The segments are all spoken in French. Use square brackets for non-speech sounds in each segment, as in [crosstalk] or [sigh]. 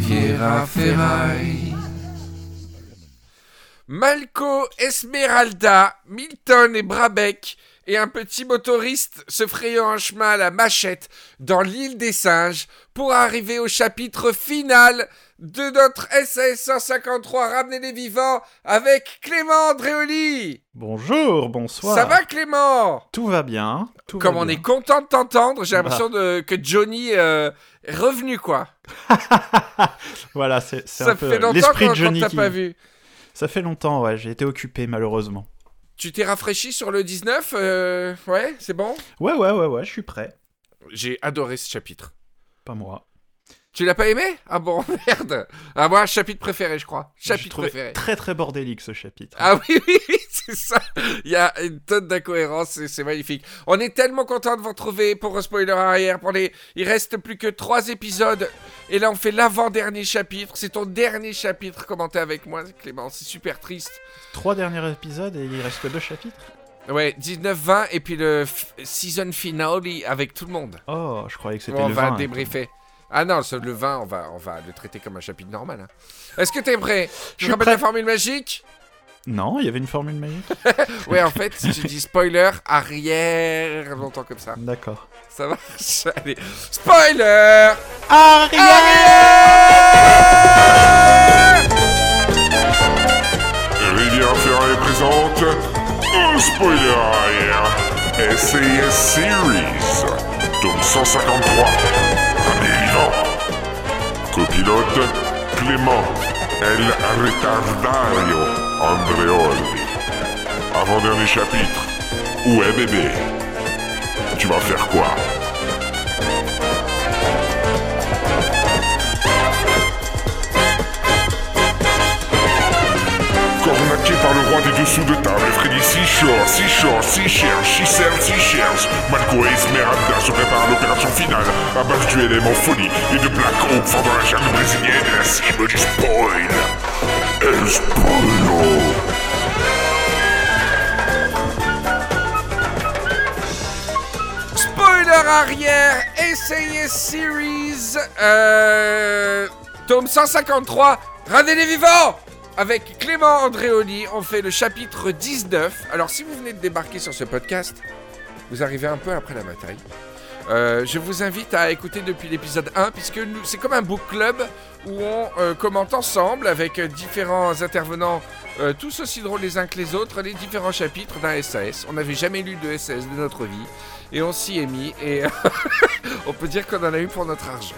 Riviera Ferraille. Malco, Esmeralda, Milton et Brabec et un petit motoriste se frayant un chemin à la machette dans l'île des singes pour arriver au chapitre final de notre SAS 153 Ramener les vivants avec Clément Andréoli. Bonjour, bonsoir. Ça va Clément? Tout va bien. tout va Comme on bien. est content de t'entendre, j'ai Bah. l'impression que Johnny euh, revenu quoi. [laughs] Voilà, c'est un peu l'esprit de Johnny qui- pas vu. Ça fait longtemps, ouais, j'ai été occupé malheureusement. Tu t'es rafraîchi sur le 19 euh, Ouais, c'est bon? Ouais, ouais, ouais, ouais, je suis prêt. J'ai adoré ce chapitre. Pas moi. Tu l'as pas aimé? Ah bon, [laughs] merde. Ah moi, chapitre préféré, je crois. Chapitre préféré. Très très bordélique ce chapitre. Ah oui, oui, oui, c'est ça. Il y a une tonne d'incohérences, c'est- c'est magnifique. On est tellement content de vous retrouver pour un spoiler arrière. Pour les... Il reste plus que trois épisodes. Et là, on fait l'avant-dernier chapitre. C'est ton dernier chapitre commenté avec moi, Clément. C'est super triste. Trois derniers épisodes et il reste que deux chapitres. Ouais, 19-20 et puis le season finale avec tout le monde. Oh, je croyais que c'était on le va 20. débriefer. Ah non, le 20, on va, on va le traiter comme un chapitre normal. hein. Est-ce que t'es prêt? Je Je rappelle prêt. la formule magique? Non, il y avait une formule magique. [laughs] Ouais, en fait, tu dis spoiler arrière longtemps comme ça. D'accord. Ça marche [laughs] Allez. Spoiler Rivière Ferraille présente un spoiler arrière SAS Series, tome 153, Ramenez vivant. Copilote Clément El Retardario Andreoli. Avant-dernier chapitre. Où est bébé? Tu vas faire quoi? Cornaqué par le roi des dessous de table, Freddy si chaud, si chaud, si cherche, si serve, si. Malco et Esmeralda se préparent à l'opération finale, à base du élément folie et de Black Hope fendant la jungle brésilienne la cible du spoil. Arrière SAS Series euh, Tome 153 Radez les vivants Avec Clément Andréoli, on fait le chapitre 19. Alors si vous venez de débarquer sur ce podcast, vous arrivez un peu après la bataille. Euh, je vous invite à écouter depuis l'épisode 1 puisque c'est comme un book club où on euh, commente ensemble avec différents intervenants euh, tous aussi drôles les uns que les autres les différents chapitres d'un SAS. On n'avait jamais lu de SAS de notre vie et on s'y est mis et [laughs] on peut dire qu'on en a eu pour notre argent.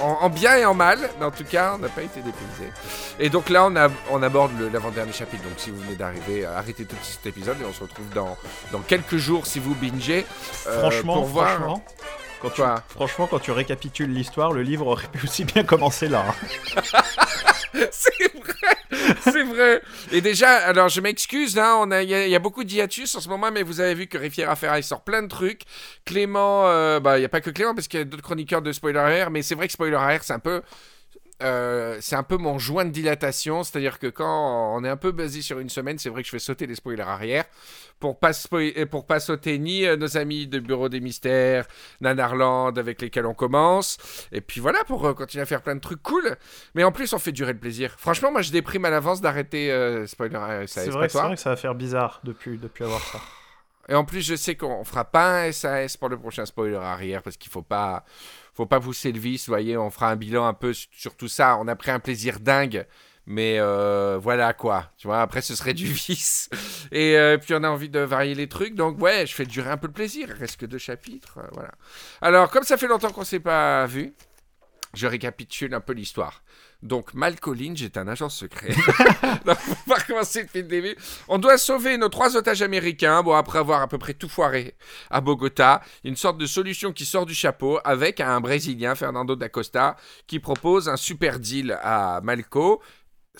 En, en bien et en mal, mais en tout cas on n'a pas été dépaysés. Et donc là on, a, on aborde l'avant-dernier chapitre, donc si vous venez d'arriver, euh, arrêtez tout de suite cet épisode et on se retrouve dans, dans quelques jours si vous bingez. euh, franchement, pour voir- franchement, quand tu, Quoi franchement, quand tu récapitules l'histoire, le livre aurait pu aussi bien commencer là. hein. [laughs] C'est vrai, c'est vrai. Et déjà, alors je m'excuse, hein, on a, il y, a- il y a beaucoup d'hiatus en ce moment, mais vous avez vu que Riviera Ferraille sort plein de trucs. Clément, euh, bah il y a pas que Clément parce qu'il y a d'autres chroniqueurs de Spoiler Air, mais c'est vrai que Spoiler Air c'est un peu, euh, c'est un peu mon joint de dilatation, c'est-à-dire que quand on est un peu basé sur une semaine, c'est vrai que je fais sauter les spoilers arrière pour pas pour pas sauter ni euh, nos amis de Bureau des Mystères, Nanarland avec lesquels on commence, et puis voilà pour euh, continuer à faire plein de trucs cool. Mais en plus, on fait durer le plaisir. Franchement, moi, je déprime à l'avance d'arrêter spoiler. C'est vrai que ça va faire bizarre depuis, depuis avoir ça. Et en plus, je sais qu'on fera pas un SAS pour le prochain spoiler arrière parce qu'il faut pas, faut pas pousser le vice. Vous voyez, on fera un bilan un peu sur, tout ça. On a pris un plaisir dingue. Mais euh, voilà quoi, tu vois, après ce serait du [laughs] vice. Et euh, puis on a envie de varier les trucs, donc ouais, je fais durer un peu le plaisir, il reste que deux chapitres, euh, voilà. Alors, comme ça fait longtemps qu'on s'est pas vu, je récapitule un peu l'histoire. Donc, Malcolm est un agent secret. [laughs] On. On doit sauver nos trois otages américains, bon, après avoir à peu près tout foiré à Bogota. Une sorte de solution qui sort du chapeau avec un Brésilien, Fernando da Costa, qui propose un super deal à Malco.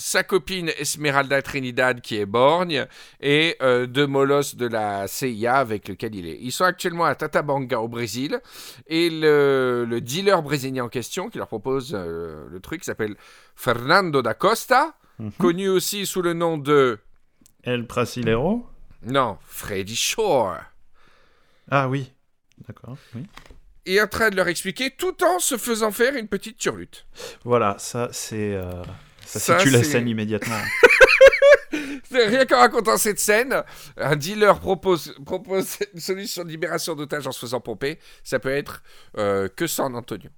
Sa copine Esmeralda Trinidad qui est borgne et euh, deux molosses de la CIA avec lequel il est. Ils sont actuellement à Tatabanga au Brésil et le, le dealer brésilien en question qui leur propose euh, le truc s'appelle Fernando da Costa, Mhm. connu aussi sous le nom de El Brasilero? Non Freddy Shore. Ah oui. D'accord, oui. est en train de leur expliquer tout en se faisant faire une petite turlute. Voilà, ça c'est. euh, Ça, Ça, situe la scène immédiatement. [laughs] Rien qu'en racontant cette scène, un dealer propose, propose une solution de libération d'otages en se faisant pomper. Ça peut être euh, que San Antonio.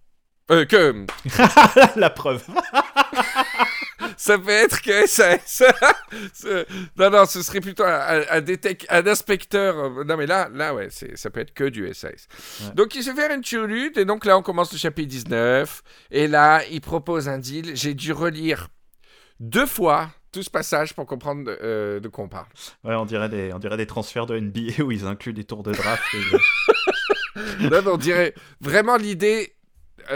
Euh, que [laughs] la preuve. [laughs] ça peut être que. Ce- non, non, ce serait plutôt un, un, un détec- un inspecteur. euh, Non, mais là, là, ouais, ça peut être que du SAS. Ouais. Donc, il se fait une turlute, et donc là, on commence le chapitre 19. Et là, il propose un deal. J'ai dû relire deux fois tout ce passage pour comprendre de, euh, de quoi on parle. Ouais, on dirait des, on dirait des transferts de NBA où ils incluent des tours de draft. et- [laughs] Là, on dirait vraiment l'idée euh,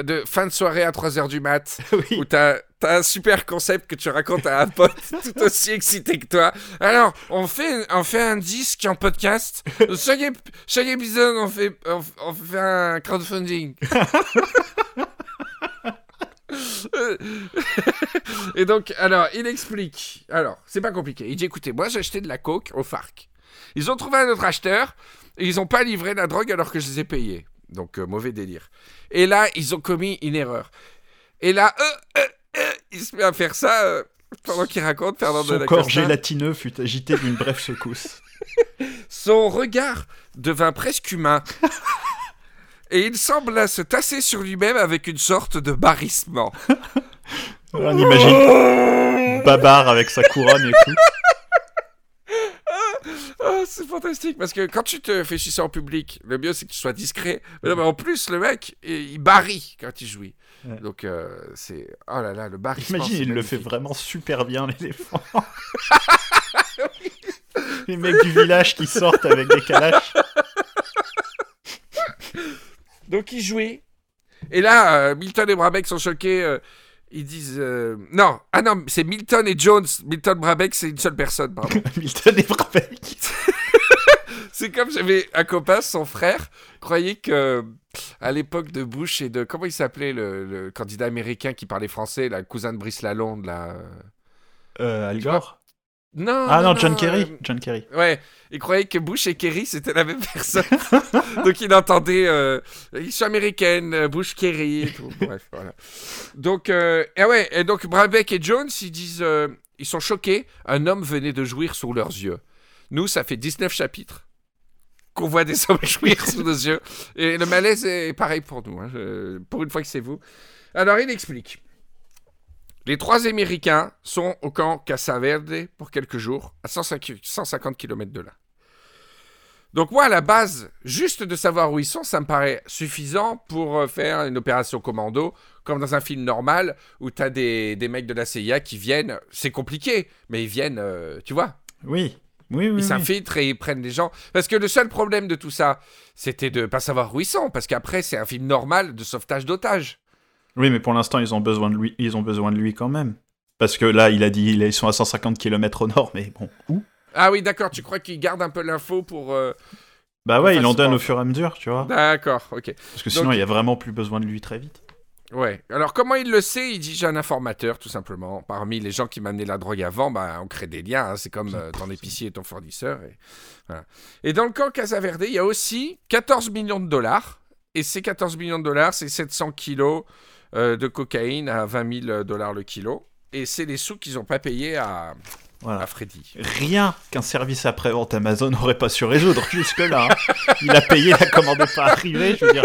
de fin de soirée à 3h du mat, [laughs] oui. où t'as as un super concept que tu racontes à un pote [laughs] tout aussi excité que toi. Alors, on fait, on fait un disque en podcast. [laughs] Chaque, ép- chaque épisode, on fait, on, on fait un crowdfunding. Et donc, alors, il explique. Alors, c'est pas compliqué. Il dit écoutez, moi j'ai acheté de la coke au FARC. Ils ont trouvé un autre acheteur et ils ont pas livré la drogue alors que je les ai payés. Donc, euh, mauvais délire. Et là, ils ont commis une erreur. Et là, euh, euh, euh, il se met à faire ça pendant qu'il raconte Fernando Son da corps Costa. gélatineux fut agité d'une brève secousse. [laughs] Son regard devint presque humain. [laughs] Et il sembla se tasser sur lui-même avec une sorte de barrissement. [laughs] On imagine Babar avec sa couronne et tout. C'est fantastique parce que quand tu te fais sucer en public, le mieux c'est que tu sois discret. Mais, non, mais en plus, le mec, il il barille quand il jouit. Ouais. Donc, euh, c'est. Oh là là, le barrissement. Imagine, c'est il le fait vraiment super bien, l'éléphant. [laughs] Les mecs du village qui sortent avec des calaches. Donc, il jouit. Et là, euh, Milton et Brabeck sont choqués. euh, ils disent. euh, Non, ah non, c'est Milton et Jones. Milton Brabeck, c'est une seule personne. [laughs] Milton et Brabeck. [laughs] C'est comme j'avais un copain, son frère, croyait que à l'époque de Bush et de comment il s'appelait le, le candidat américain qui parlait français, la cousin de Brice Lalonde, là. Euh, Al Gore Non. Ah non, John Kerry. euh, John Kerry. Ouais, il croyait que Bush et Kerry c'était la même personne. [laughs] Donc il entendait euh, ils sont américaines, euh, Bush Kerry et tout. Bref, voilà. Donc euh, et ouais, et donc Brabeck et Jones, ils disent euh, ils sont choqués, un homme venait de jouir sous leurs yeux. Nous, ça fait 19 chapitres qu'on voit des hommes [laughs] jouir sous nos yeux et le malaise est pareil pour nous hein, pour une fois que c'est vous. Alors il explique les trois Américains sont au camp Casa Verde pour quelques jours, à 150 150 km de là. Donc moi, à la base, juste de savoir où ils sont, ça me paraît suffisant pour euh, faire une opération commando, comme dans un film normal, où tu as des, des mecs de la CIA qui viennent, c'est compliqué, mais ils viennent, euh, tu vois, Oui. Oui, oui. ils oui. s'infiltrent et ils prennent les gens. Parce que le seul problème de tout ça, c'était de pas savoir où ils sont, parce qu'après, c'est un film normal de sauvetage d'otages. Oui, mais pour l'instant, ils ont besoin de lui. Ils ont besoin de lui quand même. Parce que là, il a dit ils sont à 150 km au nord, mais bon, où? Ah oui, d'accord, tu crois qu'ils gardent un peu l'info pour... euh, Bah ouais, il en donne au fur et à mesure, tu vois. D'accord, ok. Parce que sinon, Donc- il y a vraiment plus besoin de lui très vite. Ouais. Alors, comment il le sait? Il dit J'ai un informateur, tout simplement. Parmi les gens qui m'amenaient la drogue avant, bah, on crée des liens. hein. C'est comme euh, ton épicier et ton fournisseur. Et, voilà. et dans le camp Casa Verde, il y a aussi 14 millions de dollars. Et ces 14 millions de dollars, c'est 700 kilos euh, de cocaïne à 20 000 dollars le kilo. Et c'est les sous qu'ils n'ont pas payés à, Voilà. à Freddy. Rien qu'un service après-vente Amazon n'aurait pas su résoudre jusque-là. hein. Il a payé, la commande pas arrivée, je veux dire.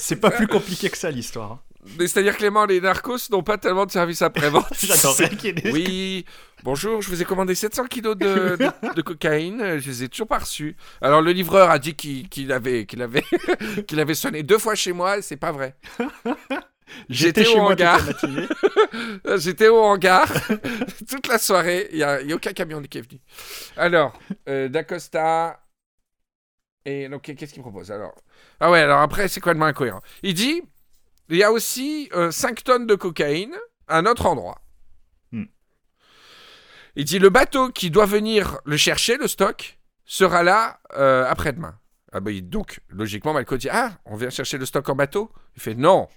C'est pas plus compliqué que ça, l'histoire. hein. Mais C'est-à-dire, Clément, les narcos n'ont pas tellement de services après-vente. [laughs] Oui, bonjour, je vous ai commandé 700 kilos de, de- [laughs] de cocaïne, je les ai toujours pas reçus. Alors le livreur a dit qu'il avait, qu'il avait, [laughs] qu'il avait sonné deux fois chez moi, c'est pas vrai. J'étais au hangar. J'étais au hangar toute la soirée, il n'y a aucun camion qui est venu. Alors, euh, D'Acosta, et donc qu'est-ce qu'il propose alors? Ah ouais, alors après c'est complètement incohérent. Il dit, il y a aussi 5 tonnes de cocaïne à un autre endroit. Hmm. Il dit, le bateau qui doit venir le chercher, le stock, sera là euh, après-demain. Ah bah, il- donc, logiquement, Malco dit, ah, on vient chercher le stock en bateau? Il fait, non,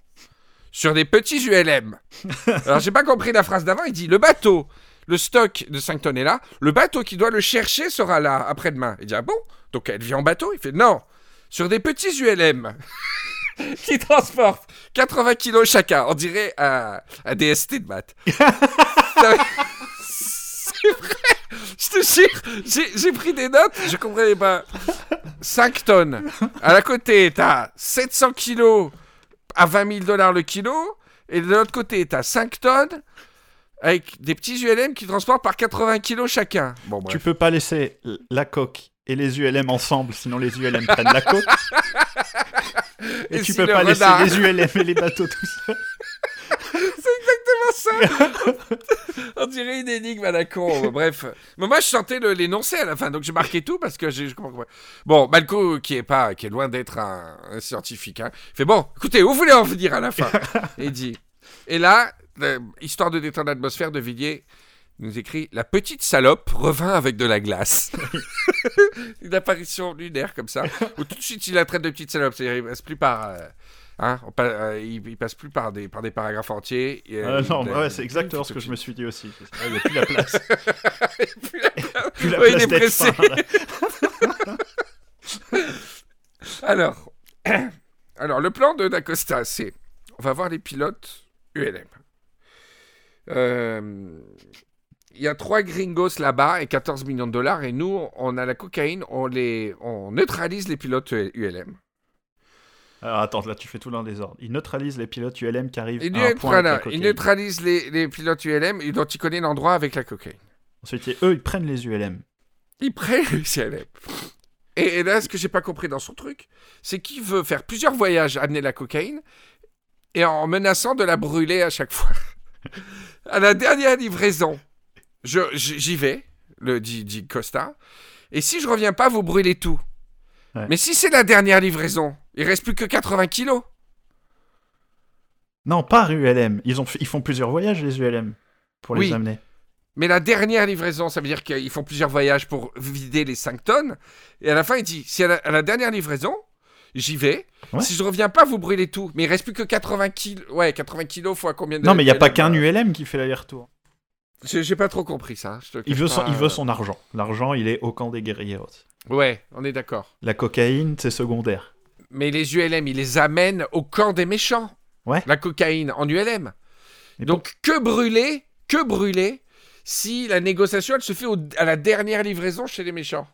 sur des petits ULM. [laughs] Alors, j'ai pas compris la phrase d'avant. Il dit le bateau, le stock de 5 tonnes est là. Le bateau qui doit le chercher sera là après-demain. Il dit ah bon? Donc elle vient en bateau Il fait non. sur des petits ULM [laughs] qui transportent 80 kilos chacun. On dirait un, un DST de maths. [laughs] C'est vrai, je te jure, j'ai- j'ai pris des notes, je comprenais pas. 5 tonnes. À la côté, t'as 700 kilos à 20 000 dollars le kilo. Et de l'autre côté, t'as 5 tonnes avec des petits ULM qui transportent par 80 kilos chacun. Bon, bref. Tu peux pas laisser la coque et les ULM ensemble, sinon les ULM prennent la coque. [laughs] Et, Et tu si peux pas laisser les ULM et les bateaux tout seuls. [laughs] ça. [laughs] On dirait une énigme à la con. Bref. Mais moi, je sentais l'énoncé à la fin, donc j'ai marqué tout parce que je comprends pas. Bon, Malco, qui est pas, qui est loin d'être un, un scientifique, hein, fait bon. Écoutez, où vous voulez en venir à la fin Et il dit. Et là, euh, histoire de détendre l'atmosphère, de Villiers nous écrit La petite salope revint avec de la glace. [laughs] une apparition lunaire comme ça, où tout de suite il la traite de petite salope. C'est-à-dire, il passe plus par. euh, Hein, on pa- euh, il, il passe plus par des, par des paragraphes entiers. Et, euh, Euh, non, il a- ouais, c'est exactement ce que je me suis dit aussi. Il n'y a plus la [laughs] place. plus la Ouais, il place est pressé. fin. [laughs] Alors, [clears throat] alors, le plan de Dacosta, c'est on va voir les pilotes ULM. Euh, Il y a trois gringos là-bas et 14 millions de dollars. Et nous, on a la cocaïne, on, les, on neutralise les pilotes ULM. Alors attends, là tu fais tout dans les ordres. Il neutralise les pilotes ULM qui arrivent Il, à un point avec la cocaïne. neutralise les, les pilotes ULM et dont il connaît l'endroit avec la cocaïne. Ensuite, eux, ils prennent les ULM. Il prend le CLM. Et, et là, ce que j'ai pas compris dans son truc, c'est qu'il veut faire plusieurs voyages, amener la cocaïne, et en menaçant de la brûler à chaque fois. À la dernière livraison, j'y vais, le dit, dit Costa, et si je reviens pas, vous brûlez tout. Ouais. Mais si c'est la dernière livraison, il reste plus que 80 kilos. Non, pas ULM. Ils, ont ils font plusieurs voyages, les ULM, pour les amener. Mais la dernière livraison, ça veut dire qu'ils font plusieurs voyages pour vider les 5 tonnes. Et à la fin, il dit, si à la, à la dernière livraison, j'y vais. Ouais. Si je reviens pas, vous brûlez tout. Mais il reste plus que 80 kilos. Ouais, 80 kilos fois combien de... Non, mais il n'y a pas qu'un ULM qui fait l'aller-retour. J'ai pas trop compris ça. je te Il veut, son, pas. il veut son argent. L'argent, il est au camp des guerriers. Ouais, on est d'accord. La cocaïne, c'est secondaire. Mais les ULM, ils les amènent au camp des méchants. Ouais. La cocaïne en ULM. Et Donc, que brûler, que brûler, si la négociation, elle se fait au- à la dernière livraison chez les méchants?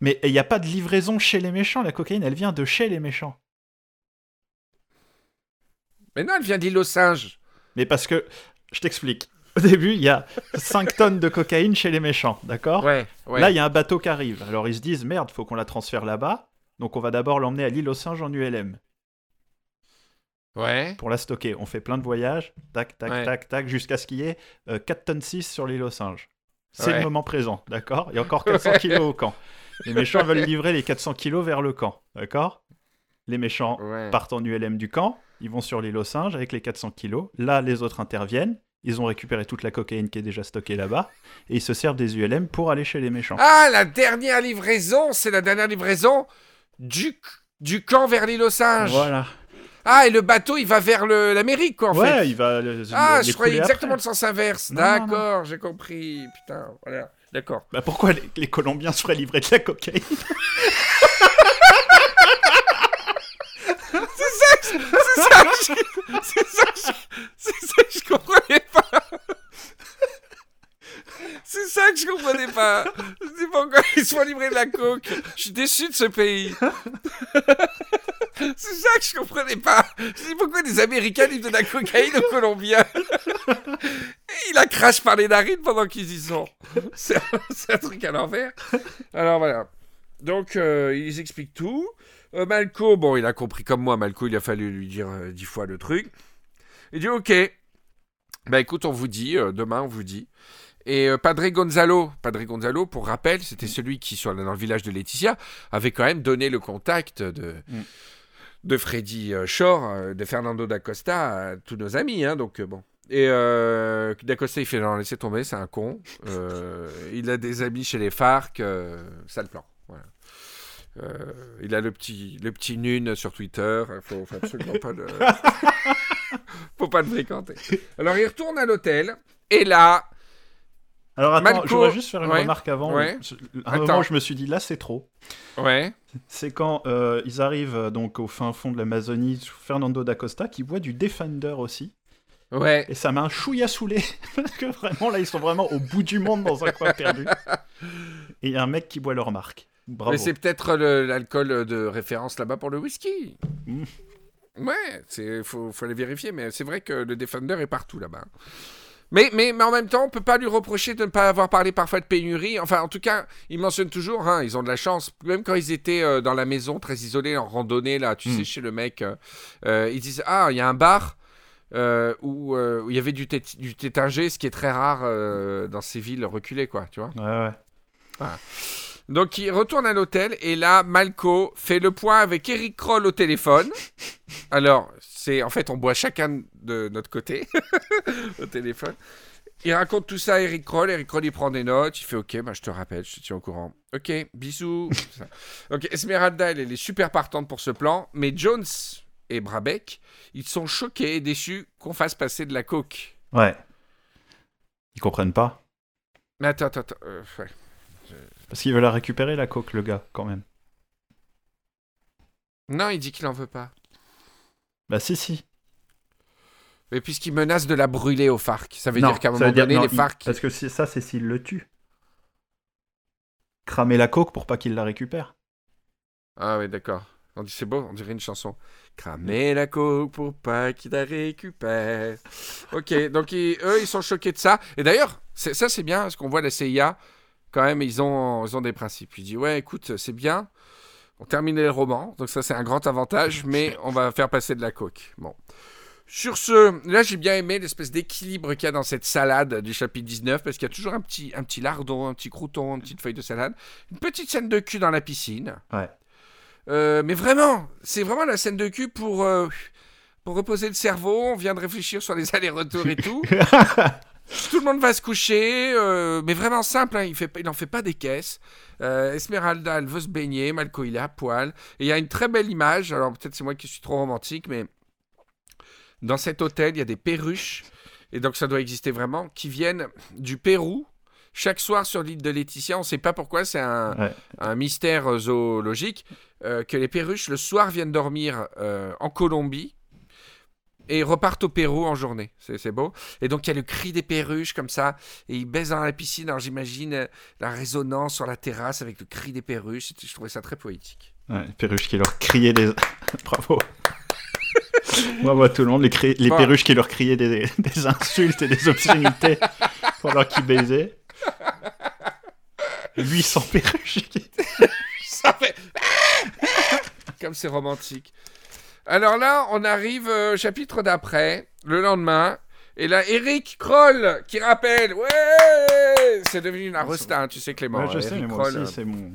Mais il n'y a pas de livraison chez les méchants. La cocaïne, elle vient de chez les méchants. Mais non, elle vient d'île aux singes. Mais parce que, je t'explique. [laughs] Au début, il y a 5 [laughs] tonnes de cocaïne chez les méchants, d'accord? Ouais, ouais. Là, il y a un bateau qui arrive. Alors ils se disent, merde, faut qu'on la transfère là-bas. Donc on va d'abord l'emmener à l'île aux singes en ULM Ouais. pour la stocker. On fait plein de voyages, tac, tac, Ouais. tac, tac, jusqu'à ce qu'il y ait euh, 4 tonnes 6 sur l'île aux singes. C'est le moment présent, d'accord? Il y a encore [laughs] 400 Ouais. kilos au camp. Les méchants veulent livrer les 400 kilos vers le camp, d'accord? Les méchants Ouais. partent en ULM du camp, ils vont sur l'île aux singes avec les 400 kilos. Là, les autres interviennent. Ils ont récupéré toute la cocaïne qui est déjà stockée là-bas. Et ils se servent des ULM pour aller chez les méchants. Ah, la dernière livraison, c'est la dernière livraison du, du camp vers l'île aux singes. voilà. Ah, et le bateau, il va vers le- l'Amérique, quoi, en ouais, fait. il va. le- Ah, je croyais exactement après. le sens inverse. D'accord, j'ai compris. Putain, voilà. D'accord. Bah pourquoi les, les Colombiens se feraient livrer de la cocaïne [laughs] C'est ça, que je- c'est ça, que je- c'est ça que je comprenais pas. C'est ça que je comprenais pas. Je sais pas pourquoi ils se font livrer de la coke? Je suis déçu de ce pays. C'est ça que je comprenais pas. Je sais pourquoi les Américains livrent de la cocaïne aux Colombiens? Ils la crachent par les narines pendant qu'ils y sont. [laughs] C'est un, truc à l'envers. Alors voilà. Donc euh, ils expliquent tout. Euh, Malco, bon, il a compris comme moi. Malco, il a fallu lui dire euh, dix fois le truc. Il dit ok. Bah écoute, on vous dit, demain on vous dit. Et Padre Gonzalo, Padre Gonzalo, pour rappel, c'était celui qui, sur, dans le village de Laetitia, avait quand même donné le contact de, Mm. de Freddy Shore, de Fernando d'Acosta à tous nos amis. Hein, donc bon. Et euh, d'Acosta, il fait non, laissez tomber, c'est un con. Euh, il a des amis chez les FARC, euh, sale plan. Voilà. Euh, il a le petit, le petit nune sur Twitter. Faut, faut absolument pas le, [laughs] faut pas le fréquenter. Alors il retourne à l'hôtel et là, Alors attends, Malco- je voudrais juste faire une Ouais, remarque avant. ouais. Je- À un Attends. moment, je me suis dit, là, c'est trop. Ouais. C'est quand euh, ils arrivent donc au fin fond de l'Amazonie, Fernando da Costa, qui boit du Defender aussi. Ouais. Et ça m'a un chouïa saoulé. [laughs] Parce que vraiment, là, ils sont vraiment au bout du monde dans un coin perdu. Et il y a un mec qui boit leur marque. Bravo. Mais c'est peut-être l'alcool de référence là-bas pour le whisky. Mm. Ouais, c'est faut, faut aller vérifier, mais c'est vrai que le Defender est partout là-bas. Mais, mais, mais en même temps, on peut pas lui reprocher de ne pas avoir parlé parfois de pénurie. Enfin, en tout cas, il mentionne toujours, hein, ils ont de la chance. Même quand ils étaient euh, dans la maison, très isolés, en randonnée, là, tu Mm. sais, chez le mec, euh, euh, ils disent Ah, il y a un bar euh, où euh, où il y avait du, té- du ce qui est très rare euh, dans ces villes reculées, quoi, tu vois. Ouais, ouais. Donc il retourne à l'hôtel et là Malco fait le point avec Eric Kroll au téléphone. [laughs] Alors c'est en fait on boit chacun de notre côté [laughs] au téléphone. Il raconte tout ça à Eric Kroll. Eric Kroll il prend des notes. Il fait ok bah je te rappelle je te tiens au courant. Ok bisous. [laughs] Donc Esmeralda elle, elle est super partante pour ce plan mais Jones et Brabeck ils sont choqués et déçus qu'on fasse passer de la coke. Ouais. Ils comprennent pas. Mais attends attends attends. euh, ouais. Parce qu'il veut la récupérer, la coque, le gars, quand même. Non il dit qu'il en veut pas. Bah si, si. Mais puisqu'il menace de la brûler au FARC, ça veut Non, dire qu'à un moment dire- donné, non, les il- FARC. Parce que ça, c'est s'il le tue. Cramer la coque pour pas qu'il la récupère. Ah oui, d'accord. On dit c'est beau, on dirait une chanson. Cramer la coke pour pas qu'il la récupère. Ok, donc ils- eux, ils sont choqués de ça. Et d'ailleurs, ça c'est bien, parce qu'on voit la CIA, quand même, ils ont, ils ont des principes. Il dit, ouais, écoute, c'est bien, on termine le roman, donc ça c'est un grand avantage, mais [laughs] on va faire passer de la coke. Bon. Sur ce, là j'ai bien aimé l'espèce d'équilibre qu'il y a dans cette salade du chapitre 19, parce qu'il y a toujours un petit, un petit lardon, un petit crouton, une petite feuille de salade, une petite scène de cul dans la piscine. Ouais. Euh, mais vraiment, c'est vraiment la scène de cul pour, euh, pour reposer le cerveau. On vient de réfléchir sur les [laughs] allers-retours et tout. [laughs] tout le monde va se coucher, euh, mais vraiment simple. hein, il n'en fait pas des caisses. Euh, Esmeralda, elle veut se baigner. Malco, il est à poil. Et il y a une très belle image. Alors peut-être c'est moi qui suis trop romantique, mais dans cet hôtel, il y a des perruches. Et donc ça doit exister vraiment, qui viennent du Pérou. Chaque soir sur l'île de Laetitia, on ne sait pas pourquoi, c'est un, Ouais. un mystère euh, zoologique, euh, que les perruches le soir viennent dormir euh, en Colombie et repartent au Pérou en journée. C'est beau. Et donc il y a le cri des perruches comme ça, et ils baisent dans la piscine. Alors j'imagine la résonance sur la terrasse avec le cri des perruches. Je trouvais ça très poétique. Ouais, les perruches qui leur criaient des... [laughs] Bravo. [laughs] Bravo à tout le monde. Les, les Bon. perruches qui leur criaient des, des insultes et des obscénités [laughs] pendant qu'ils baisaient. 800 perruches. Ça fait... Comme c'est romantique. Alors là, on arrive euh, au chapitre d'après, le lendemain. Et là, Eric Kroll qui rappelle Ouais C'est devenu une arosta, hein, tu sais, Clément. Ouais, je euh, sais, mais moi Kroll, aussi, euh, c'est mon...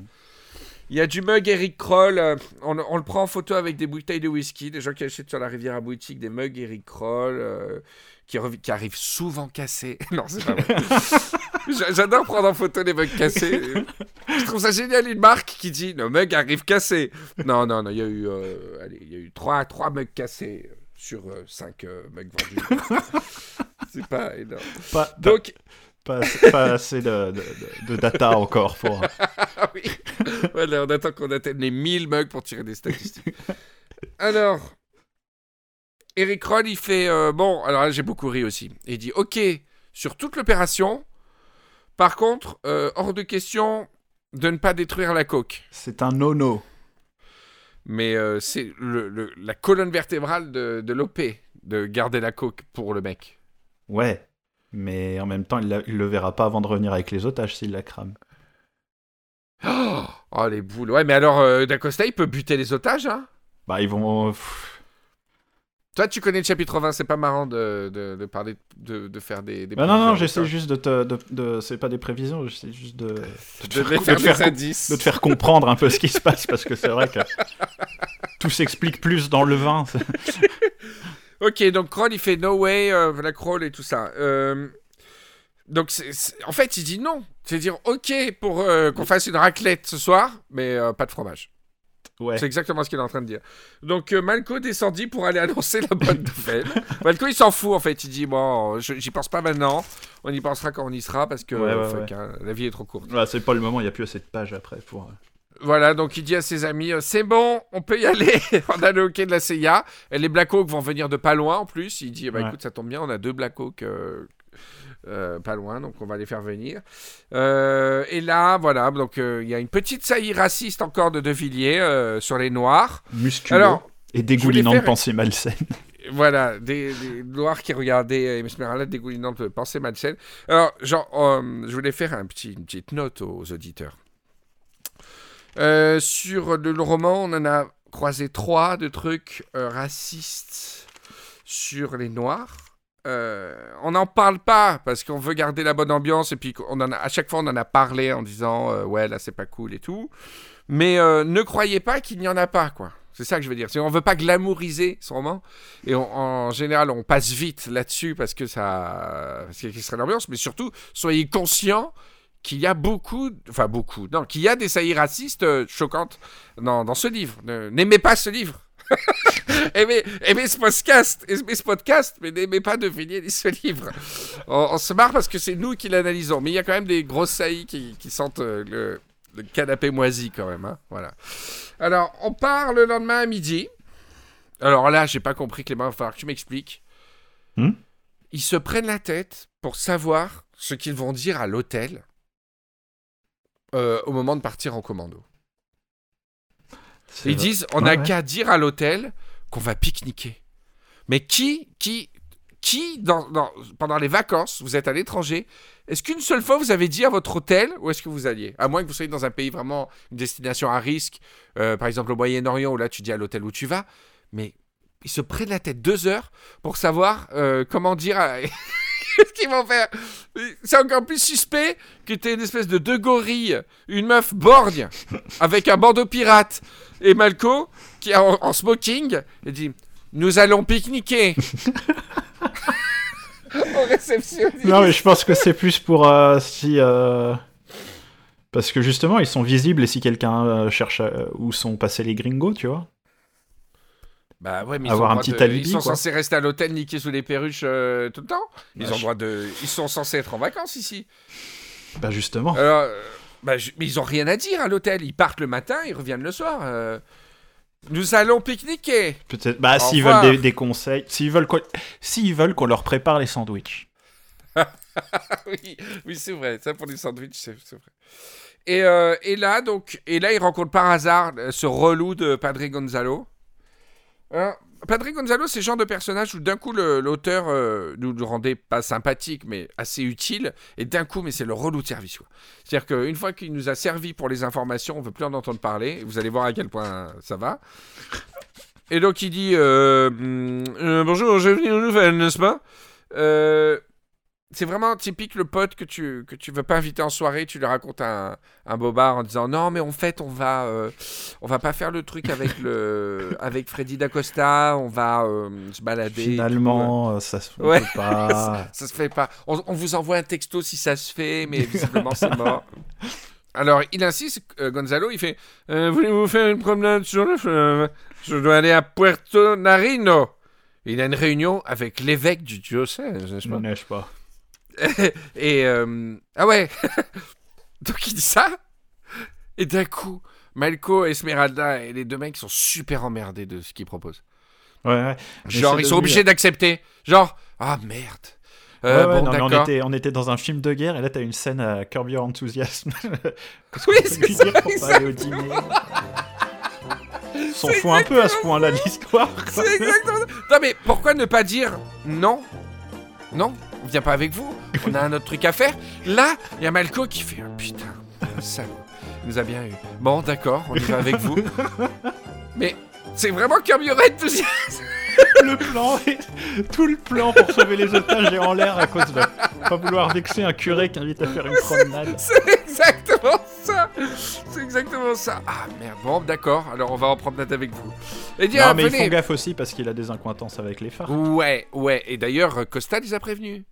Il y a du mug Eric Kroll. euh, on, on le prend en photo avec des bouteilles de whisky. Des gens qui achètent sur la rivière à boutique des mugs Eric Kroll. euh, qui, qui arrivent souvent cassés. [laughs] non, c'est pas vrai. [laughs] [laughs] J'a- J'adore prendre en photo les mugs cassés. Je trouve ça génial, une marque qui dit le mug arrive cassé. Non, non, non, il y a eu, euh, allez, il y a eu 3, trois mugs cassés euh, sur 5 mugs vendus. [laughs] c'est pas énorme. Pas, Donc, pas, assez- pas assez de, de- data encore pour... [laughs] Ah oui. Voilà, on attend qu'on atteigne les 1000 mugs pour tirer des statistiques. Alors, Eric Roll, il fait euh, Bon, alors là, j'ai beaucoup ri aussi. Et il dit Ok, sur toute l'opération, par contre, euh, hors de question de ne pas détruire la coque. C'est un no-no. Mais euh, c'est le- le- la colonne vertébrale de, de l'OP de garder la coque pour le mec. Ouais. Mais en même temps, il, la- il le verra pas avant de revenir avec les otages s'il la crame. Oh, oh, les boules. Ouais, mais alors, euh, D'Acosta, il peut buter les otages, hein? Bah, ils vont... pff, Toi, tu connais le chapitre 20, c'est pas marrant de, de, de parler, de, de faire des. des Bah non, non, j'essaie juste de te... De, de- C'est pas des prévisions, j'essaie juste de... de, te faire- faire de te faire des com- indices. de te faire comprendre un peu ce qui se passe, parce que c'est vrai que tout s'explique plus dans le vin. [laughs] Ok, donc Kroll, il fait no way, euh, la Kroll et tout ça. Euh, donc, en fait, il dit non. C'est dire ok pour euh, qu'on fasse une raclette ce soir, mais euh, pas de fromage. Ouais. C'est exactement ce qu'il est en train de dire. Donc euh, Malco descendit pour aller [laughs] annoncer la bonne nouvelle. Malco il s'en fout en fait. Il dit bon, j'y pense pas maintenant. On y pensera quand on y sera parce que Ouais, ouais, fuck, ouais. hein, la vie est trop courte. C'est pas le moment, il n'y a plus assez de pages après pour. euh, Voilà, donc il dit à ses amis euh, c'est bon, on peut y aller. [laughs] on a le hockey de la CIA. Et les Black Hawks vont venir de pas loin en plus. Il dit bah Ouais. écoute, ça tombe bien, on a deux Black Hawks. euh, euh, pas loin, donc on va les faire venir. Euh, et là, voilà, donc euh, il y a une petite saillie raciste encore de De Villiers sur les Noirs. musculeux Alors, et dégoulinant faire- de pensées malsaines. [laughs] Voilà, des, des noirs qui regardaient Esmeralda dégoulinante de pensée malsaine. Alors, genre, je voulais faire un petit, une petite note aux auditeurs. Sur le, le roman, on en a croisé trois de trucs racistes sur les noirs. Euh, on n'en parle pas parce qu'on veut garder la bonne ambiance et puis on en a, à chaque fois on en a parlé en disant euh, ouais là c'est pas cool et tout. Mais euh, ne croyez pas qu'il n'y en a pas quoi. C'est ça que je veux dire. On veut pas glamouriser ce roman et en général on passe vite là-dessus parce que ça parce qu'il y l'ambiance. Mais surtout soyez conscients qu'il y a beaucoup, enfin beaucoup, non, qu'il y a des saillies racistes choquantes dans, dans ce livre. Ne- N'aimez pas ce livre. [laughs] aimez, aimez ce podcast, aimez ce podcast, mais n'aimez pas De Villiers ni ce livre. On, on se marre parce que c'est nous qui l'analysons, mais il y a quand même des grosses saillies qui, qui sentent euh, le, le canapé moisi quand même. hein, Voilà. Alors, on part le lendemain à midi. Alors là, j'ai pas compris, Clément, il va falloir que tu m'expliques. Hmm? Ils se prennent la tête pour savoir ce qu'ils vont dire à l'hôtel euh, au moment de partir en commando. Ils vrai. disent, on Ouais, n'a ouais. qu'à dire à l'hôtel qu'on va pique-niquer. Mais qui, qui, qui dans, pendant les vacances, vous êtes à l'étranger, est-ce qu'une seule fois vous avez dit à votre hôtel où est-ce que vous alliez? À moins que vous soyez dans un pays vraiment, une destination à risque, euh, par exemple au Moyen-Orient, où là tu dis à l'hôtel où tu vas, mais ils se prennent la tête deux heures pour savoir euh, comment dire à... [laughs] [laughs] Qu'est-ce qu'ils vont faire C'est encore plus suspect que t'es une espèce de deux gorilles, une meuf borgne, avec un bandeau pirate, et Malco, qui est en, en smoking, et dit Nous allons pique-niquer [laughs] Au réceptionniste. Non, mais je pense que c'est plus pour euh, si. euh, Parce que justement, ils sont visibles et si quelqu'un euh, cherche à- où sont passés les gringos, tu vois. Bah ouais, mais ils Avoir un petit de- alibi, Ils sont quoi. censés rester à l'hôtel, niquer sous les perruches euh, tout le temps. Ils Bah, ont je- droit de. Ils sont censés être en vacances ici. Bah justement. Alors, euh, bah, je- mais ils ont rien à dire à l'hôtel. Ils partent le matin, ils reviennent le soir. euh. Nous allons pique-niquer. Peut-être. Bah, s'ils veulent des, des conseils, s'ils veulent qu'on... s'ils veulent qu'on leur prépare les sandwichs. [laughs] oui, oui c'est vrai. Ça pour les sandwichs, c'est c'est vrai. Et, euh, et là, donc, et là, il rencontre par hasard ce relou de Padre Gonzalo. Alors, Padre Gonzalo, c'est le genre de personnage où d'un coup l'auteur euh, nous le rendait pas sympathique, mais assez utile, et d'un coup, mais c'est le relou de service. C'est-à-dire qu'une fois qu'il nous a servi pour les informations, on veut plus en entendre parler. Vous allez voir à quel point ça va. Et donc il dit euh, hum, euh, bonjour, j'ai venu aux nouvelles, n'est-ce pas? C'est vraiment typique le pote que tu que tu veux pas inviter en soirée, tu lui racontes un, un bobard en disant non mais en fait on va euh, on va pas faire le truc avec le [laughs] avec Freddy Dacosta, on va euh, se balader. Finalement, euh, ça se fait Ouais. pas. [laughs] ça se fait pas. On, on vous envoie un texto si ça se fait, mais visiblement c'est mort. [laughs] Alors il insiste, euh, Gonzalo, il fait voulez-vous faire une promenade sur le fleuve? Je dois aller à Puerto Narino. Il a une réunion avec l'évêque du diocèse, n'est-ce pas? N'est-ce pas? [laughs] et euh, ah ouais. [laughs] Donc il dit ça. Et d'un coup, Malco, Esmeralda et les deux mecs sont super emmerdés de ce qu'il propose. Ouais, ouais. Genre ils sont obligés d'accepter. Genre ah merde. Euh, ouais, bon non, on était, on était dans un film de guerre et là t'as une scène à Curb Your Enthusiasm. [laughs] Oui c'est ça. pour pas aller au dîner. S'en fout un peu à ce point-là de l'histoire. C'est exactement ça. Non mais pourquoi ne pas dire non? Non, on vient pas avec vous. On a un autre truc à faire. Là, il y a Malco qui fait un putain, un salaud. Il nous a bien eu. Bon, d'accord, on y va avec vous. Mais c'est vraiment Curb Your Enthusiasm. le plan, est- tout le plan pour sauver les otages est en l'air à cause de pas vouloir vexer un curé qui invite à faire une promenade. [laughs] C'est exactement ça. C'est exactement ça. Ah merde. Bon, d'accord. Alors on va en note avec vous. Et dire, Non, mais ils venez. font gaffe aussi parce qu'il a des incointances avec les phares. Ouais, ouais. Et d'ailleurs, euh, Costa les a prévenus.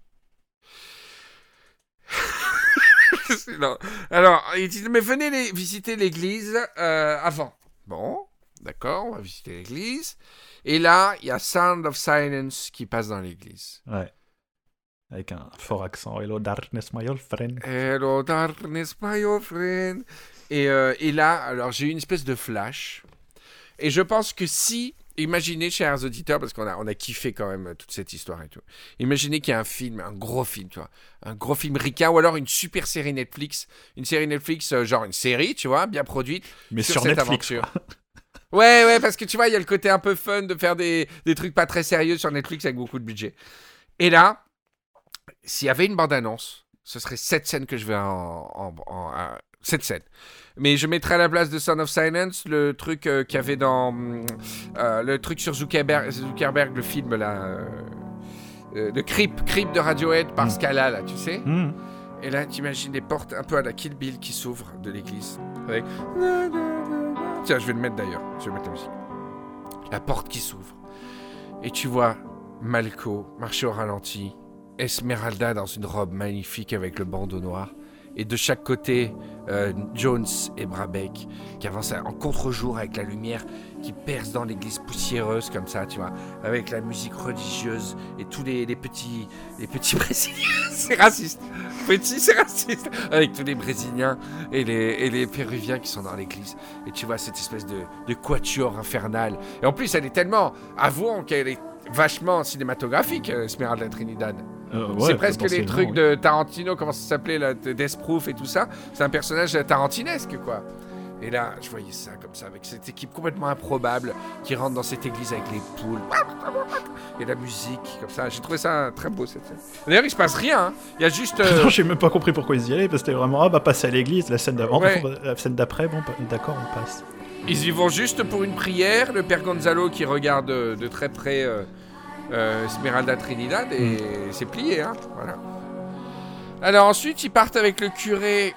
Non. Alors, il dit, mais venez les- visiter l'église euh, avant. Bon, D'accord, on va visiter l'église. Et là, il y a Sound of Silence qui passe dans l'église. Ouais. Avec un fort accent. Hello, darkness, my old friend. Hello, darkness, my old friend. Et, euh, et là, alors j'ai eu une espèce de flash. Et je pense que si, imaginez, chers auditeurs, parce qu'on a, on a kiffé quand même toute cette histoire et tout. Imaginez qu'il y a un film, un gros film, tu vois. Un gros film ricain, ou alors une super série Netflix. Une série Netflix, euh, genre une série, tu vois, bien produite. Mais sur, sur, cette Netflix. aventure. quoi. [laughs] Ouais, ouais, parce que tu vois, il y a le côté un peu fun de faire des, des trucs pas très sérieux sur Netflix avec beaucoup de budget. Et là, s'il y avait une bande-annonce, ce serait cette scène que je vais en. en- en- euh, cette scène. Mais je mettrais à la place de Son of Silence le truc euh, qu'il y avait dans. hum, euh, le truc sur Zuckerberg, Zuckerberg le film là. euh, euh, de Creep, Creep de Radiohead par Mm. Scala, là, tu sais Hmm. et là, t'imagines des portes un peu à la Kill Bill qui s'ouvrent de l'église. Avec... Tiens, je vais le mettre d'ailleurs. Je vais mettre la musique. La porte qui s'ouvre. Et tu vois Malco marcher au ralenti. Esmeralda dans une robe magnifique avec le bandeau noir. Et de chaque côté, euh, Jones et Brabeck qui avancent en contre-jour avec la lumière qui perce dans l'église poussiéreuse comme ça, tu vois, avec la musique religieuse et tous les, petits, les petits [laughs] Brésiliens. C'est raciste. Petit, c'est raciste. Avec tous les Brésiliens et les, et les Péruviens qui sont dans l'église. Et tu vois cette espèce de, de quatuor infernal. Et en plus, elle est tellement, avouons qu'elle est vachement cinématographique, euh, Esmeralda Trinidad. Euh, ouais, c'est presque les trucs oui. de Tarantino, comment ça s'appelait, Death Proof et tout ça. C'est un personnage tarantinesque, quoi. Et là, je voyais ça comme ça, avec cette équipe complètement improbable qui rentre dans cette église avec les poules. Et la musique, comme ça. J'ai trouvé ça très beau, cette scène. D'ailleurs, il se passe rien. hein. Il y a juste. euh, Non, j'ai même pas compris pourquoi ils y allaient, parce que c'était vraiment, ah bah passer à l'église, la scène d'avant, Ouais. la scène d'après, bon, bah, d'accord, on passe. Ils y vont juste pour une prière. Le père Gonzalo qui regarde de, de très près euh, euh, Esmeralda Trinidad et c'est plié. Hein, voilà. Alors ensuite, ils partent avec le curé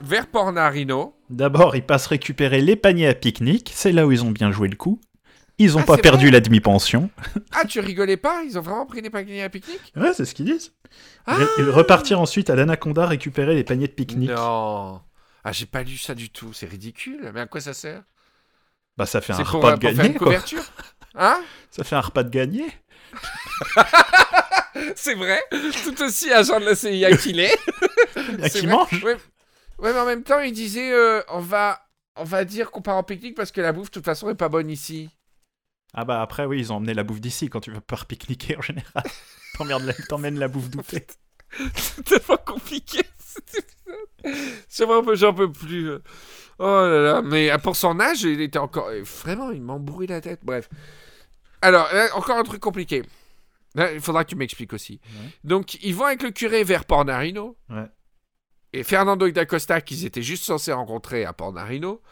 vers Pornarino. D'abord, ils passent récupérer les paniers à pique-nique, c'est là où ils ont bien joué le coup. Ils ont Ah, pas c'est perdu vrai la demi-pension. [laughs] Ah, tu rigolais pas Ils ont vraiment pris des paniers à pique-nique? Ouais, c'est ce qu'ils disent. Ah Ils repartir ensuite à l'Anaconda récupérer les paniers de pique-nique. Non. Ah, j'ai pas lu ça du tout. C'est ridicule. Mais à quoi ça sert? Bah ça fait un C'est pour, repas euh, de pour faire gagné, une quoi. couverture? Hein? Ça fait un repas de gagné. [laughs] C'est vrai Tout aussi agent de la CIA qu'il est. Il y a qui vrai. mange. Ouais. Ouais, mais en même temps, il disait euh, on, va, on va dire qu'on part en pique-nique parce que la bouffe, de toute façon, est pas bonne ici. Ah bah après, oui, ils ont emmené la bouffe d'ici quand tu veux pas pique-niquer en général. [laughs] T'emmènes la bouffe doutée. [laughs] C'est tellement compliqué. cet épisode. J'en peux plus. euh. Oh là là. Mais euh, pour son âge, il était encore. Vraiment, il m'embrouille la tête. Bref. Alors, là, encore un truc compliqué. Là, il faudra que tu m'expliques aussi. Ouais. Donc, ils vont avec le curé vers Pornarino. Ouais. Et Fernando d'Acosta, qu'ils étaient juste censés rencontrer à Pornarino,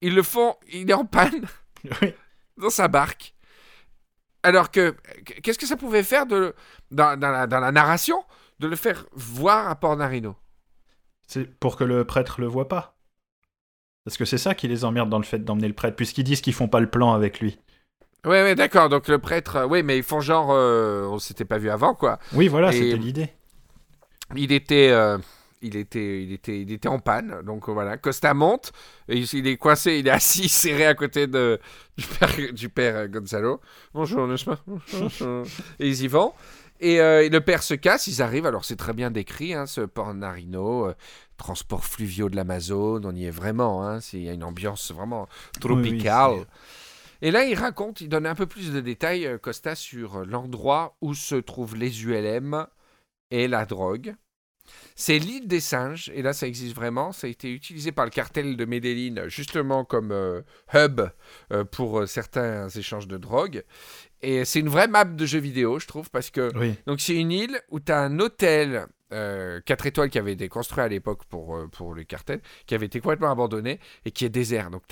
ils le font. Il est en panne [laughs] Oui. dans sa barque. Alors que, qu'est-ce que ça pouvait faire de, dans, dans la, dans la narration de le faire voir à Pornarino? C'est pour que le prêtre le voit pas. Parce que c'est ça qui les emmerde dans le fait d'emmener le prêtre, puisqu'ils disent qu'ils font pas le plan avec lui. Ouais, ouais, d'accord. Donc le prêtre, euh, oui, mais ils font genre, euh, on s'était pas vu avant, quoi. Oui, voilà, Et- c'était l'idée. Il était, euh, il était, il était, il était en panne. Donc voilà, Costa monte, et il, il est coincé, il est assis [laughs] serré à côté de du père, du père euh, Gonzalo. Bonjour, n'est-ce pas? Bonjour. [laughs] Et ils y vont. Et euh, le père se casse, ils arrivent, alors c'est très bien décrit, hein, ce Pornarino, euh, transport fluviaux de l'Amazone, on y est vraiment, hein, c'est- il y a une ambiance vraiment tropicale. Oui, oui, et là, il raconte, il donne un peu plus de détails, euh, Costa, sur euh, l'endroit où se trouvent les ULM et la drogue. C'est l'île des singes, et là ça existe vraiment, ça a été utilisé par le cartel de Medellin justement comme euh, hub pour certains échanges de drogue. Et c'est une vraie map de jeu vidéo, je trouve, parce que Oui. donc c'est une île où tu as un hôtel 4 étoiles qui avait été construit à l'époque pour, euh, pour le cartel, qui avait été complètement abandonné et qui est désert. Donc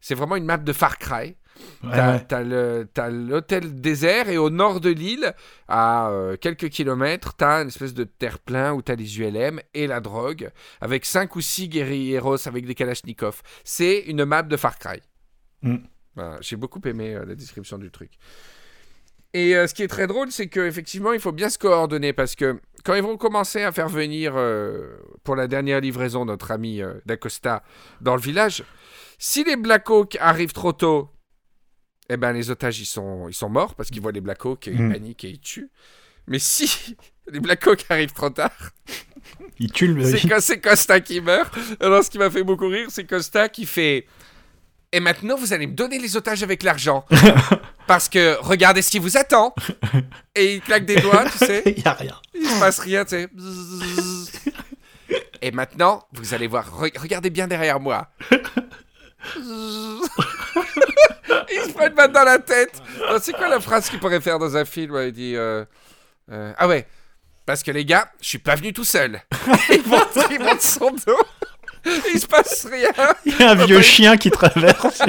c'est vraiment une map de Far Cry. Ouais, T'as t'as l'hôtel désert et au nord de l'île, à euh, quelques kilomètres, t'as une espèce de terre-plein où t'as les ULM et la drogue, avec 5 ou 6 guerrieros avec des kalachnikovs. C'est une map de Far Cry. Mm. Voilà, J'ai beaucoup aimé euh, la description du truc. Et euh, ce qui est très drôle, c'est qu'effectivement, il faut bien se coordonner parce que quand ils vont commencer à faire venir euh, pour la dernière livraison notre ami euh, d'Acosta dans le village, si les Black Hawk arrivent trop tôt, eh ben les otages ils sont, ils sont morts parce qu'ils voient les Black Hawk et ils Mm. paniquent et ils tuent. Mais si [laughs] les Black Hawk arrivent trop tard, Il tue le c'est Costa qui meurt. Alors ce qui m'a fait beaucoup rire, c'est Costa qui fait. Et maintenant, vous allez me donner les otages avec l'argent. [laughs] Parce que regardez ce qui vous attend. [laughs] Et il claque des doigts, tu sais. Il [laughs] y a rien. Il se passe rien, tu sais. Et maintenant, vous allez voir. re- regardez bien derrière moi. Il se prend une balle dans la tête. Alors, C'est quoi la phrase qu'il pourrait faire dans un film ouais, Il dit euh, euh, Ah ouais. Parce que les gars, je suis pas venu tout seul. il, monte, il monte son dos. Il se passe rien. [laughs] Il y a un vieux bah, chien qui traverse.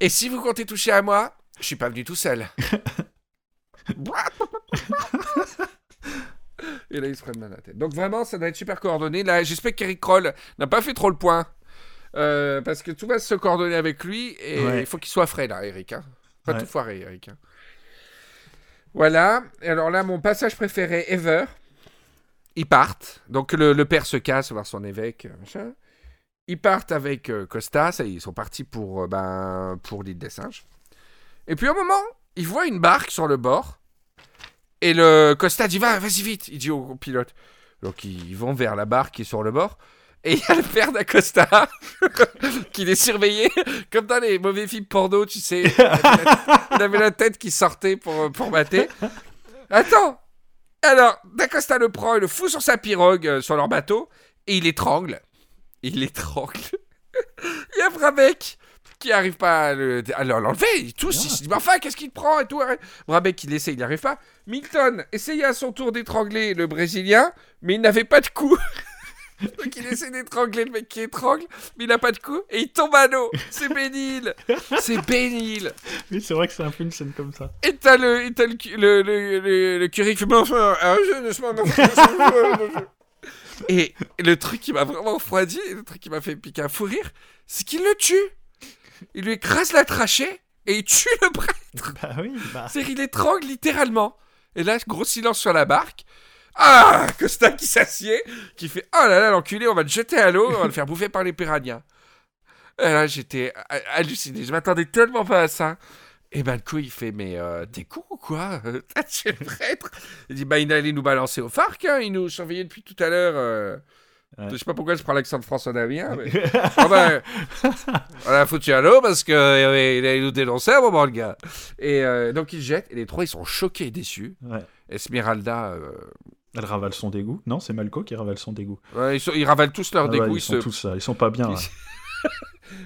Et si vous comptez toucher à moi, je suis pas venu tout seul. [laughs] Et là, il se prennent mal à la tête. Donc vraiment, ça doit être super coordonné. Là, j'espère qu'Eric Kroll n'a pas fait trop le point. Euh, parce que tout va se coordonner avec lui et Ouais. il faut qu'il soit frais là, Eric. hein. Pas Ouais. tout foiré, Eric. hein. Voilà. Et alors là, mon passage préféré ever. Ils partent. Donc le, père se casse voir son évêque. euh. Ils partent avec euh, Costa. Ils sont partis pour, euh, ben, pour l'île des singes. Et puis au moment, ils voient une barque sur le bord. Et le Costa dit Va, vas-y vite. Il dit au, pilote. Donc ils vont vers la barque qui est sur le bord. Et il y a le père d'Acosta [laughs] qui les surveillait comme dans les mauvais films porno, tu sais. Il avait la, il avait la tête qui sortait pour, pour mater. Attends Alors, d'Acosta le prend et le fout sur sa pirogue euh, sur leur bateau et il étrangle. Il étrangle. [laughs] il y a Brabec qui arrive pas à le- l'enlever. Tous, ils se disent, mais enfin, qu'est-ce qu'il te prend et tout. Brabec, il essaie, il n'y arrive pas. Milton essayait à son tour d'étrangler le Brésilien, mais il n'avait pas de coup. [laughs] Donc il essaie d'étrangler le mec qui étrangle, mais il n'a pas de coup, et il tombe à l'eau. C'est bénil. C'est bénil. Oui, c'est vrai que c'est un peu une scène comme ça. Et t'as le, et t'as le, le, le, le, le curé qui fait, mais enfin, un jeu, n'est-ce pas. Et le truc qui m'a vraiment refroidi, le truc qui m'a fait piquer un fou rire, c'est qu'il le tue. Il lui écrase la trachée et il tue le prêtre. Bah oui, bah. C'est-à-dire il étrangle littéralement. Et là, gros silence sur la barque. Ah Costa qui s'assied, qui fait Oh là là, l'enculé, on va le jeter à l'eau, on va le faire bouffer par les piranhas. Et là, j'étais ha- halluciné. Je m'attendais tellement pas à ça. Et ben, le coup, il fait Mais euh, t'es con ou quoi? Euh, [laughs] T'as tué le prêtre? Il dit Bah, il allait nous balancer au phare, hein. il nous surveillait depuis tout à l'heure. euh. Ouais. Je sais pas pourquoi je prends l'accent de François Damien, mais. [laughs] Ben, on l'a foutu à l'eau parce qu'il allait nous dénoncer à un moment, le gars. Et euh, donc, il jette, et les trois, ils sont choqués et déçus. Ouais. Esmeralda, euh, Elle ravale son dégoût. Non, c'est Malco qui ravale son dégoût. ouais, ils, sont- ils ravalent tous leur Ah ouais, dégoût. ils ils sont se- tous ça. Ils sont pas bien. Ils-. [laughs]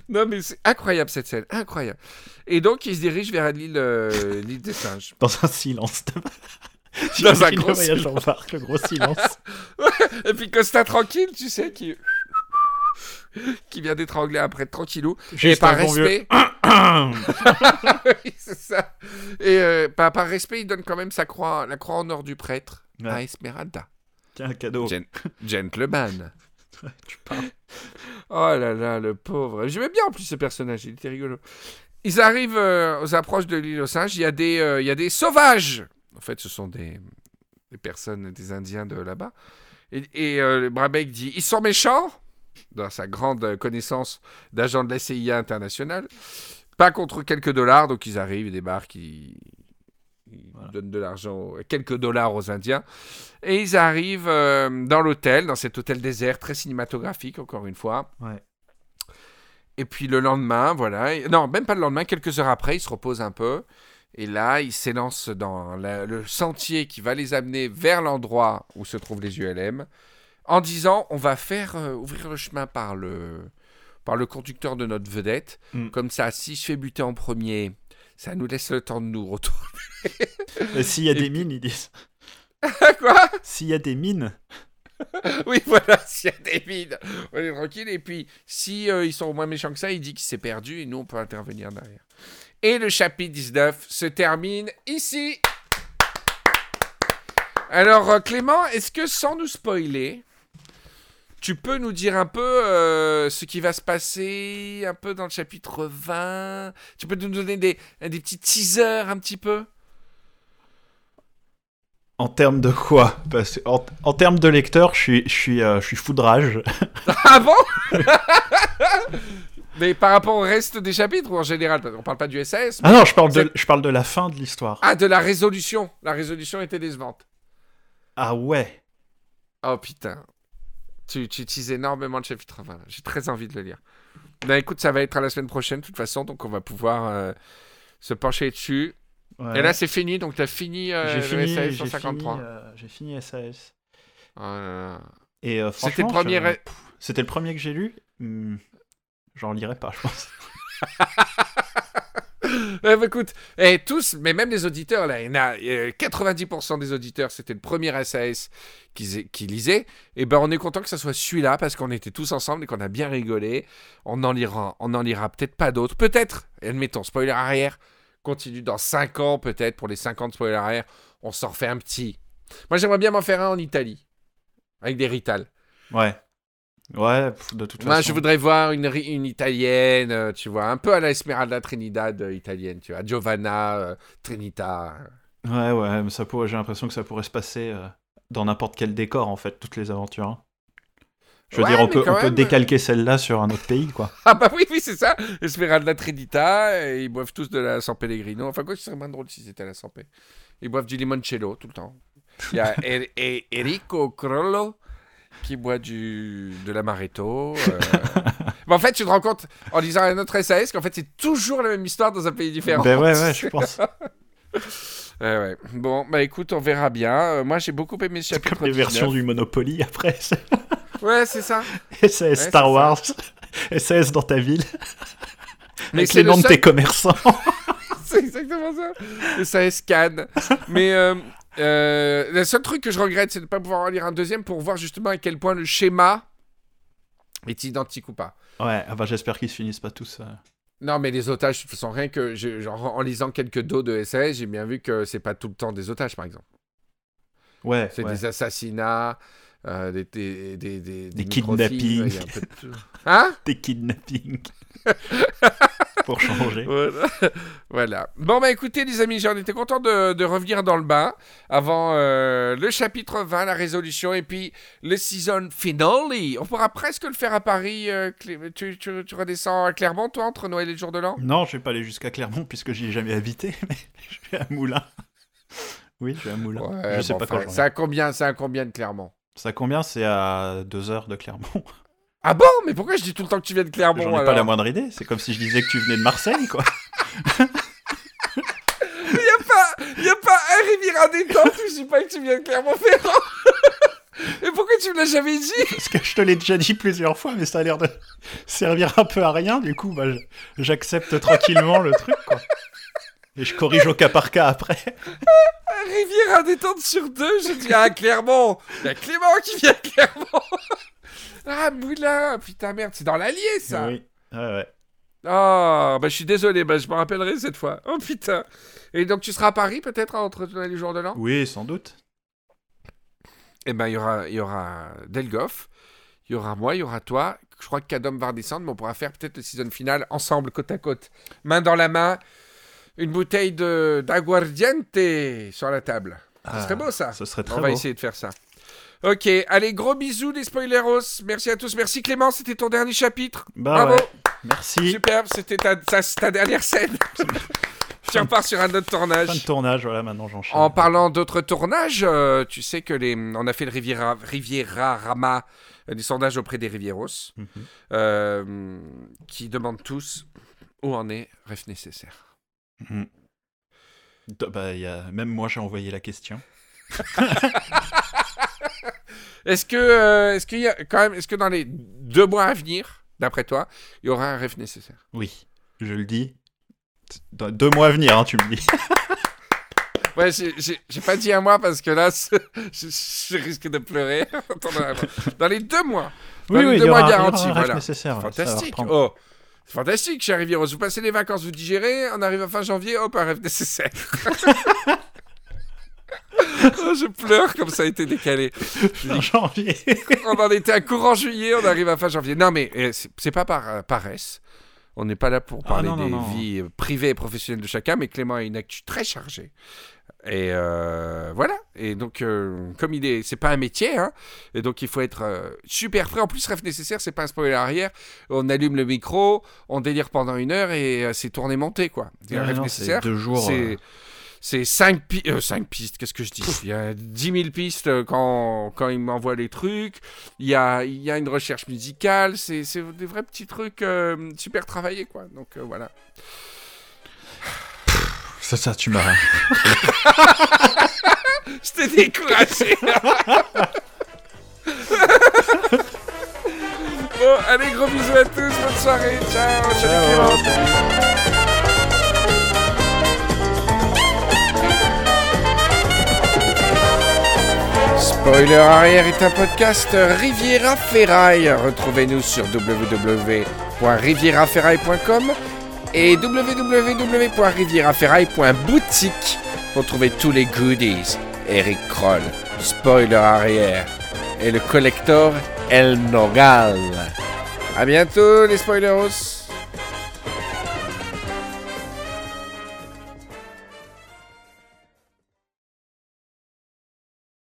Non, mais c'est incroyable cette scène, incroyable. Et donc, ils se dirigent vers l'île euh, des singes. [laughs] Dans un silence. [laughs] Dans un gros silence. en barque, le gros silence. Et puis Costa tranquille, tu sais, qui. qui vient d'étrangler un prêtre tranquillou. et Juste par bon vieux. respect. [clears throat] Oui, c'est ça. Et euh, par, par respect, il donne quand même sa croix, la croix en or du prêtre à Ouais. Esmeralda. Tiens, un cadeau. Gen- gentleman. [laughs] Tu parles. Oh là là, le pauvre. J'aimais bien en plus ce personnage, il était rigolo. Ils arrivent euh, aux approches de l'île aux singes. Il y, a des, euh, il y a des sauvages. En fait, ce sont des, des personnes, des Indiens de là-bas. Et, et euh, le Brabec dit Ils sont méchants Dans sa grande connaissance d'agent de la CIA internationale. Pas contre quelques dollars. Donc ils arrivent, ils débarquent, ils, ils Voilà. donnent de l'argent, quelques dollars aux Indiens. Et ils arrivent euh, dans l'hôtel, dans cet hôtel désert, très cinématographique, encore une fois. Ouais. Et puis le lendemain, voilà. Non, même pas le lendemain, quelques heures après, ils se reposent un peu. Et là, ils s'élancent dans la- le sentier qui va les amener vers l'endroit où se trouvent les ULM, en disant on va faire euh, ouvrir le chemin par le, par le conducteur de notre vedette. Mm. Comme ça, si je fais buter en premier, ça nous laisse le temps de nous retourner. [laughs] Et s'il y a Et des mines, ils disent. [laughs] Quoi? S'il y a des mines. [laughs] Oui, voilà, s'il y a des vides, on est tranquille. Et puis, si euh, ils sont moins méchants que ça, il dit qu'il s'est perdu et nous, on peut intervenir derrière. Et le chapitre 19 se termine ici. Alors, euh, Clément, est-ce que sans nous spoiler, tu peux nous dire un peu euh, ce qui va se passer un peu dans le chapitre 20 Tu peux nous donner des, des petits teasers un petit peu? En termes de quoi? Parce en, en termes de lecteur, je suis, je suis, euh, je suis foudrage. [laughs] Ah bon? [laughs] Mais par rapport au reste des chapitres ou en général On parle pas du SAS mais- Ah non, je parle, de, je parle de la fin de l'histoire. Ah, de la résolution. La résolution était décevante. Ah ouais. Oh putain. Tu, tu utilises énormément le chapitre 20. J'ai très envie de le lire. Ben écoute, ça va être à la semaine prochaine de toute façon, donc on va pouvoir euh, se pencher dessus. Ouais. Et là, c'est fini, donc tu as fini, euh, j'ai le fini, SAS j'ai 153. fini, euh, j'ai fini SAS. Oh. Et euh, C'était le premier. je- C'était le premier que j'ai lu. Hmm, J'en lirai pas, je pense. [laughs] Ouais, bah, écoute, et tous, mais même les auditeurs, là, il y en a euh, 90% des auditeurs, c'était le premier SAS qu'ils qui lisaient. Et ben, on est content que ça soit celui-là parce qu'on était tous ensemble et qu'on a bien rigolé. On en lira, on en lira peut-être pas d'autres. Peut-être, admettons, spoiler arrière, continue dans 5 ans, peut-être, pour les 50 spoilers arrière, on s'en refait un petit. Moi, j'aimerais bien m'en faire un en Italie, avec des Rital. Ouais. Ouais, de toute Moi, façon. je voudrais voir une, une italienne, euh, tu vois, un peu à la Esmeralda Trinidad euh, italienne, tu vois, Giovanna, euh, Trinita. Ouais, ouais, mais ça pourrait, j'ai l'impression que ça pourrait se passer euh, dans n'importe quel décor, en fait, toutes les aventures. hein. Je veux Ouais, dire, on peut, on peut décalquer celle-là sur un autre pays, quoi. [laughs] Ah bah oui, oui, c'est ça. Esmeralda Trinita, et ils boivent tous de la San Pellegrino. Enfin, quoi, ce serait moins drôle si c'était la San. Ils boivent du limoncello tout le temps. Il y a [laughs] Er- E- Enrico Crollo qui boit du, de l'amaretto. euh. [laughs] Mais en fait, tu te rends compte, en lisant un autre SAS, qu'en fait, c'est toujours la même histoire dans un pays différent. ben ouais, ouais, je pense. [laughs] Ouais, ouais. Bon, bah écoute, on verra bien. Euh, moi, j'ai beaucoup aimé ce chapitre comme les 19. versions du Monopoly après. [laughs] Ouais, c'est ça. SAS Star ça. Wars, SAS dans ta ville, Mais avec les le noms de tes commerçants. C'est exactement ça. Et ça scanne. Mais euh, euh, le seul truc que je regrette, c'est de ne pas pouvoir en lire un deuxième pour voir justement à quel point le schéma est identique ou pas. Ouais, ah bah, j'espère qu'ils se finissent pas tous. euh. Non, mais les otages, de toute façon, rien que. genre, en lisant quelques dos de SAS, j'ai bien vu que c'est pas tout le temps des otages, par exemple. Ouais, C'est ouais. des assassinats, euh, des, des, des, des, Des kidnappings. de. Hein? [laughs] Des kidnappings. [laughs] Pour changer. Voilà. [laughs] voilà. Bon, bah écoutez, les amis, j'en étais content de, de revenir dans le bain avant euh, le chapitre 20, la résolution, et puis le season finale. On pourra presque le faire à Paris. euh, tu, tu- tu redescends à Clermont, toi, entre Noël et le jour de l'an? Non, je vais pas aller jusqu'à Clermont puisque j'y ai jamais habité, [laughs] mais je vais à Moulins. Oui, je vais à Moulins. Ouais, je sais bon, pas enfin, quand C'est à combien, c'est à combien de Clermont? Ça combien? C'est à deux heures de Clermont. Ah bon? Mais pourquoi je dis tout le temps que tu viens de Clermont J'en ai alors pas la moindre idée. C'est comme si je disais que tu venais de Marseille, quoi. [laughs] Il y a pas un Riviera des Temps, tu dis pas que tu viens de Clermont-Ferrand [laughs] Et pourquoi tu me l'as jamais dit? Parce que je te l'ai déjà dit plusieurs fois, mais ça a l'air de servir un peu à rien. Du coup, bah, je- j'accepte tranquillement le truc, quoi. Et je corrige au cas par cas après. Un Riviera des Temps sur deux, je dis à Clermont Il y a Clément qui vient de Clermont [laughs] Ah, Moulin Putain, merde, c'est dans l'Allier, ça Oui. Ouais, ouais. Oh, bah je suis désolé, bah je me rappellerai cette fois. Oh putain. Et donc tu seras à Paris peut-être entre les jours de l'an? Oui, sans doute. Eh ben il y aura, y aura Delgoff, il y aura moi, il y aura toi. Je crois que Kadom va redescendre, mais on pourra faire peut-être le season final ensemble, côte à côte. Main dans la main, une bouteille d'aguardiente sur la table. Ce Ah, serait beau ça. Ce serait très On va beau. essayer de faire ça. Ok, allez, gros bisous les spoileros. Merci à tous. Merci Clément, c'était ton dernier chapitre. Bah Bravo. ouais. Merci. Superbe, c'était ta, ta- ta dernière scène. [laughs] tu repars sur un autre Fin tournage. de tournage, voilà, maintenant j'enchaîne. En parlant d'autres tournages, euh, tu sais que les, on a fait le Riviera, Riviera Rama, euh, des sondages auprès des Rivieros, Mhm. euh, qui demandent tous où en est Ref nécessaire. Mhm. Bah, y a... Même moi, j'ai envoyé la question. [laughs] Est-ce que, euh, est-ce qu'il y a quand même, est-ce que dans les deux mois à venir, d'après toi, il y aura un Ref nécessaire? Oui, je le dis. Dans deux mois à venir, hein, tu me dis. [laughs] Ouais, j'ai- pas dit un mois parce que là, [laughs] je, je risque de pleurer. [laughs] Dans les deux mois. Dans les deux il y mois garantis, voilà. nécessaire, Fantastique. Oh, c'est fantastique, cher Rivieros. Vous passez les vacances, vous digérez, on arrive à fin janvier, hop, un rêve nécessaire. Oh, je pleure comme ça a été décalé. [laughs] En janvier. [laughs] On en était à courant juillet, on arrive à fin janvier. Non, mais euh, c'est c'est pas par euh, paresse. On n'est pas là pour Ah, parler non, non, des non. vies euh, privées et professionnelles de chacun, mais Clément a une actu très chargée. Et euh, voilà. Et donc, euh, comme il est, c'est pas un métier, hein, et donc il faut être euh, super prêt. En plus, rêve nécessaire, c'est pas un spoiler arrière. On allume le micro, on délire pendant une heure et c'est tourné monté, quoi. Et Ouais, rêve non, nécessaire, c'est deux jours, c'est euh. c'est 5 pistes, qu'est-ce que je dis? Il y a 10 000 pistes euh, quand, quand il m'envoie les trucs. Il y a, il y a une recherche musicale. C'est des vrais petits trucs euh, super travaillés, quoi. Donc euh, voilà. Ça, ça, tu m'as. [laughs] Je t'ai découragé. [laughs] bon, allez, gros bisous à tous. Bonne soirée. Ciao. Salut Spoiler arrière est un podcast Riviera Ferraille. Retrouvez-nous sur www.rivieraferraille.com et www.rivieraferraille.boutique pour trouver tous les goodies. Eric Kroll, Spoiler arrière et le collector El Nogal. À bientôt les spoileros.